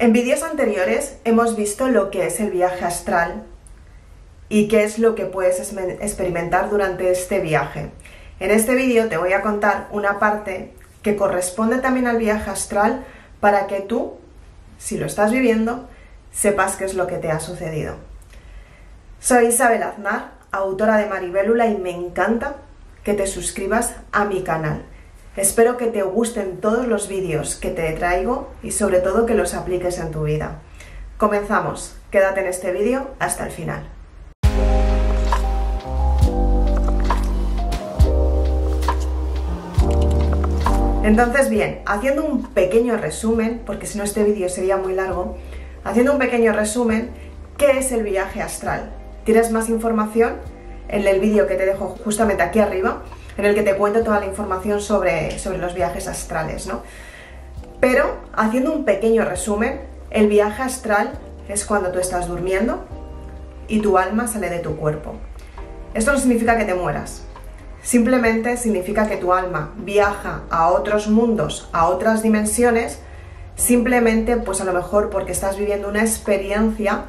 En vídeos anteriores hemos visto lo que es el viaje astral y qué es lo que puedes experimentar durante este viaje. En este vídeo te voy a contar una parte que corresponde también al viaje astral para que tú, si lo estás viviendo, sepas qué es lo que te ha sucedido. Soy Isabel Aznar, autora de Maribélula y me encanta que te suscribas a mi canal. Espero que te gusten todos los vídeos que te traigo y sobre todo que los apliques en tu vida. Comenzamos, quédate en este vídeo hasta el final. Entonces, bien, haciendo un pequeño resumen, porque si no este vídeo sería muy largo, haciendo un pequeño resumen, ¿qué es el viaje astral? ¿Tienes más información? En el vídeo que te dejo justamente aquí arriba, en el que te cuento toda la información sobre, sobre los viajes astrales, ¿no? Pero, haciendo un pequeño resumen, el viaje astral es cuando tú estás durmiendo y tu alma sale de tu cuerpo. Esto no significa que te mueras, simplemente significa que tu alma viaja a otros mundos, a otras dimensiones, simplemente pues a lo mejor porque estás viviendo una experiencia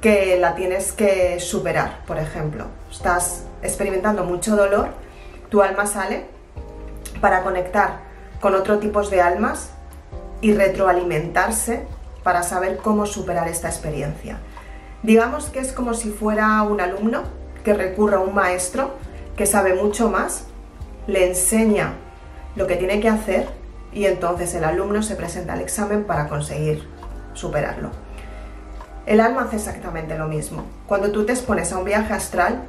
que la tienes que superar, por ejemplo. Estás experimentando mucho dolor tu alma sale para conectar con otro tipo de almas y retroalimentarse para saber cómo superar esta experiencia. Digamos que es como si fuera un alumno que recurre a un maestro que sabe mucho más, le enseña lo que tiene que hacer y entonces el alumno se presenta al examen para conseguir superarlo. El alma hace exactamente lo mismo. Cuando tú te expones a un viaje astral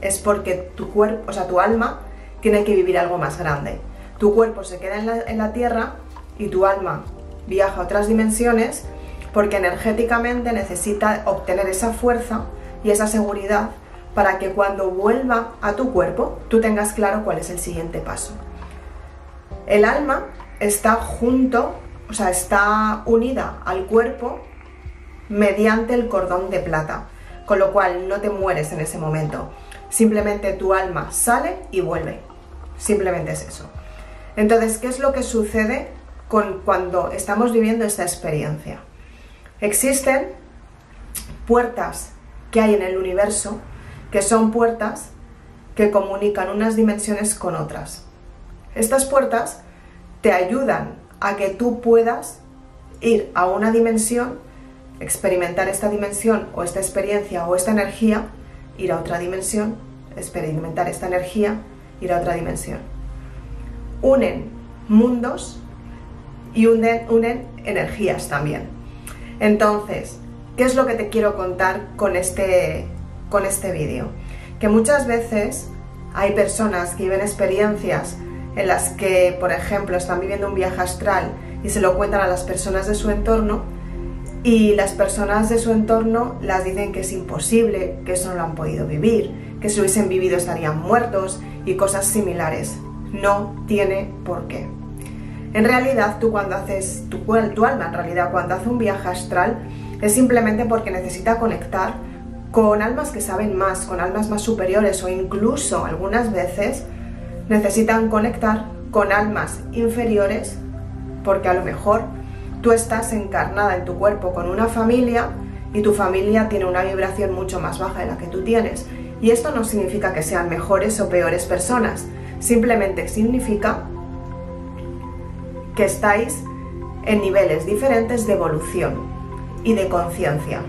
es porque tu cuerpo, o sea, tu alma tiene que vivir algo más grande. Tu cuerpo se queda en la, tierra y tu alma viaja a otras dimensiones porque energéticamente necesita obtener esa fuerza y esa seguridad para que cuando vuelva a tu cuerpo tú tengas claro cuál es el siguiente paso. El alma está junto, o sea, está unida al cuerpo mediante el cordón de plata, con lo cual no te mueres en ese momento. Simplemente tu alma sale y vuelve. Simplemente es eso. Entonces, ¿qué es lo que sucede con cuando estamos viviendo esta experiencia? Existen puertas que hay en el universo que son puertas que comunican unas dimensiones con otras. Estas puertas te ayudan a que tú puedas ir a una dimensión, experimentar esta dimensión o esta experiencia o esta energía, ir a otra dimensión, experimentar esta energía ir a otra dimensión. Unen mundos y unen, unen energías también. Entonces, ¿qué es lo que te quiero contar con este, con este vídeo? Que muchas veces hay personas que viven experiencias en las que, por ejemplo, están viviendo un viaje astral y se lo cuentan a las personas de su entorno y las personas de su entorno las dicen que es imposible, que eso no lo han podido vivir, que si hubiesen vivido estarían muertos y cosas similares. No tiene por qué. En realidad, tú cuando haces, tu, tu alma en realidad cuando hace un viaje astral es simplemente porque necesita conectar con almas que saben más, con almas más superiores o incluso algunas veces necesitan conectar con almas inferiores porque a lo mejor tú estás encarnada en tu cuerpo con una familia y tu familia tiene una vibración mucho más baja de la que tú tienes y esto no significa que sean mejores o peores personas, simplemente significa que estáis en niveles diferentes de evolución y de conciencia.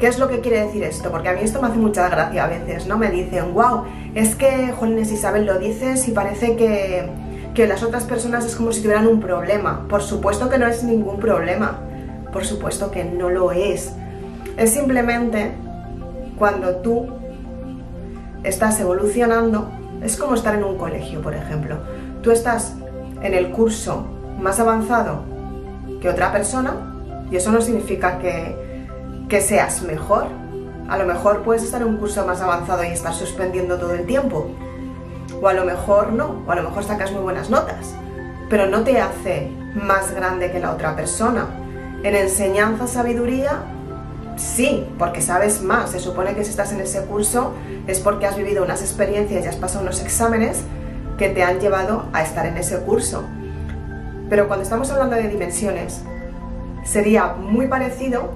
¿Qué es lo que quiere decir esto? Porque a mí esto me hace mucha gracia a veces, ¿no? Me dicen, wow, es que, Jolines Isabel, lo dices y parece que, que las otras personas es como si tuvieran un problema. Por supuesto que no es ningún problema. Por supuesto que no lo es. Es simplemente cuando tú estás evolucionando, es como estar en un colegio, por ejemplo. Tú estás en el curso más avanzado que otra persona y eso no significa que, que seas mejor. A lo mejor puedes estar en un curso más avanzado y estar suspendiendo todo el tiempo. O a lo mejor no, o a lo mejor sacas muy buenas notas. Pero no te hace más grande que la otra persona. En enseñanza, sabiduría, Sí, porque sabes más. Se supone que si estás en ese curso es porque has vivido unas experiencias y has pasado unos exámenes que te han llevado a estar en ese curso. Pero cuando estamos hablando de dimensiones, sería muy parecido,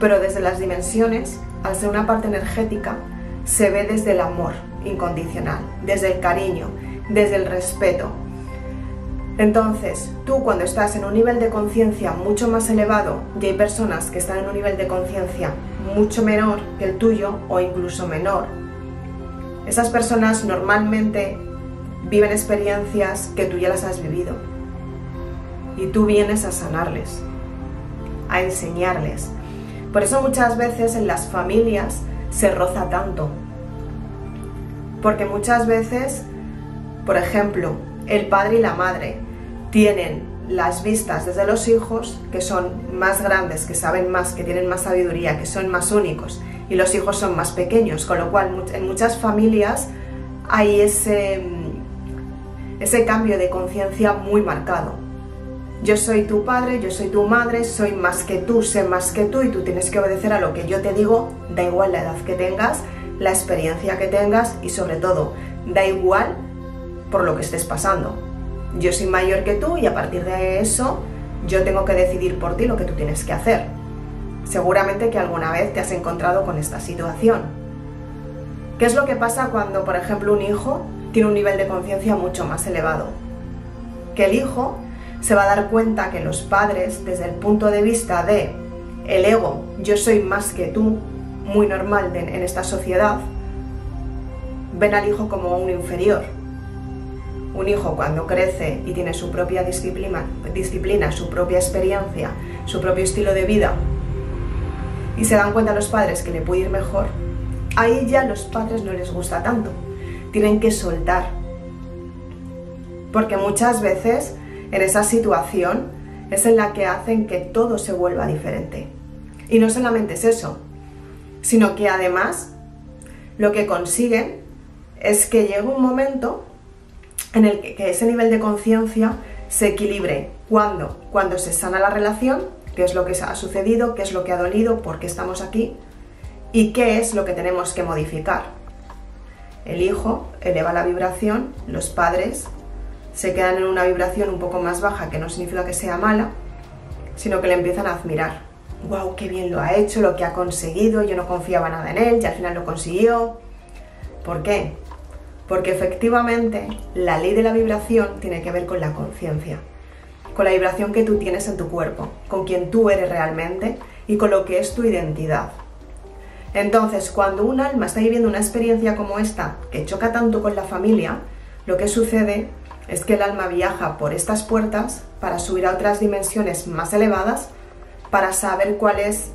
pero desde las dimensiones, al ser una parte energética, se ve desde el amor incondicional, desde el cariño, desde el respeto. Entonces, tú cuando estás en un nivel de conciencia mucho más elevado y hay personas que están en un nivel de conciencia mucho menor que el tuyo o incluso menor, esas personas normalmente viven experiencias que tú ya las has vivido y tú vienes a sanarles, a enseñarles. Por eso muchas veces en las familias se roza tanto. Porque muchas veces, por ejemplo, el padre y la madre tienen las vistas desde los hijos que son más grandes, que saben más, que tienen más sabiduría, que son más únicos y los hijos son más pequeños, con lo cual en muchas familias hay ese, ese cambio de conciencia muy marcado. Yo soy tu padre, yo soy tu madre, soy más que tú, sé más que tú y tú tienes que obedecer a lo que yo te digo, da igual la edad que tengas, la experiencia que tengas y sobre todo, da igual por lo que estés pasando. Yo soy mayor que tú y a partir de eso yo tengo que decidir por ti lo que tú tienes que hacer. Seguramente que alguna vez te has encontrado con esta situación. ¿Qué es lo que pasa cuando, por ejemplo, un hijo tiene un nivel de conciencia mucho más elevado? Que el hijo se va a dar cuenta que los padres, desde el punto de vista de el ego, yo soy más que tú, muy normal en esta sociedad, ven al hijo como un inferior. Un hijo cuando crece y tiene su propia disciplina, disciplina, su propia experiencia, su propio estilo de vida, y se dan cuenta los padres que le puede ir mejor, ahí ya los padres no les gusta tanto. Tienen que soltar. Porque muchas veces en esa situación es en la que hacen que todo se vuelva diferente. Y no solamente es eso, sino que además lo que consiguen es que llegue un momento en el que, ese nivel de conciencia se equilibre. ¿Cuándo? Cuando se sana la relación qué es lo que ha sucedido, qué es lo que ha dolido, por qué estamos aquí y qué es lo que tenemos que modificar. El hijo eleva la vibración, los padres se quedan en una vibración un poco más baja, que no significa que sea mala, sino que le empiezan a admirar. ¡Wow! ¡Qué bien lo ha hecho, lo que ha conseguido! Yo no confiaba nada en él y al final lo consiguió. ¿Por qué? Porque efectivamente la ley de la vibración tiene que ver con la conciencia con la vibración que tú tienes en tu cuerpo, con quien tú eres realmente y con lo que es tu identidad. Entonces, cuando un alma está viviendo una experiencia como esta, que choca tanto con la familia, lo que sucede es que el alma viaja por estas puertas para subir a otras dimensiones más elevadas, para saber cuál es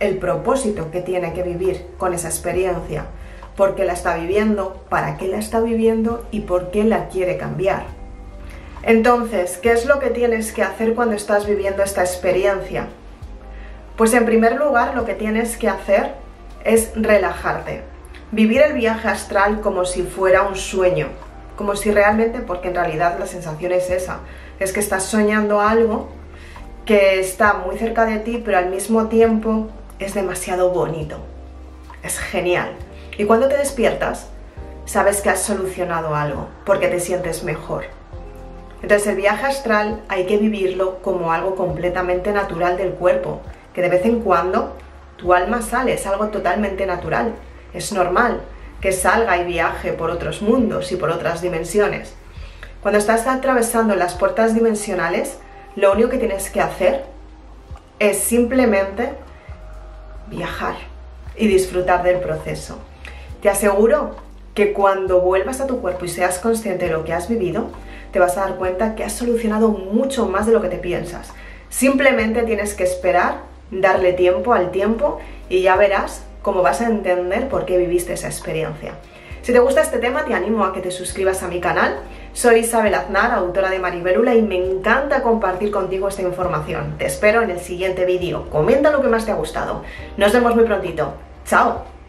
el propósito que tiene que vivir con esa experiencia, por qué la está viviendo, para qué la está viviendo y por qué la quiere cambiar. Entonces, ¿qué es lo que tienes que hacer cuando estás viviendo esta experiencia? Pues en primer lugar lo que tienes que hacer es relajarte, vivir el viaje astral como si fuera un sueño, como si realmente, porque en realidad la sensación es esa, es que estás soñando algo que está muy cerca de ti, pero al mismo tiempo es demasiado bonito, es genial. Y cuando te despiertas, sabes que has solucionado algo, porque te sientes mejor. Entonces el viaje astral hay que vivirlo como algo completamente natural del cuerpo, que de vez en cuando tu alma sale, es algo totalmente natural, es normal que salga y viaje por otros mundos y por otras dimensiones. Cuando estás atravesando las puertas dimensionales, lo único que tienes que hacer es simplemente viajar y disfrutar del proceso. Te aseguro que cuando vuelvas a tu cuerpo y seas consciente de lo que has vivido, te vas a dar cuenta que has solucionado mucho más de lo que te piensas. Simplemente tienes que esperar, darle tiempo al tiempo y ya verás cómo vas a entender por qué viviste esa experiencia. Si te gusta este tema, te animo a que te suscribas a mi canal. Soy Isabel Aznar, autora de Maribelula, y me encanta compartir contigo esta información. Te espero en el siguiente vídeo. Comenta lo que más te ha gustado. Nos vemos muy prontito. ¡Chao!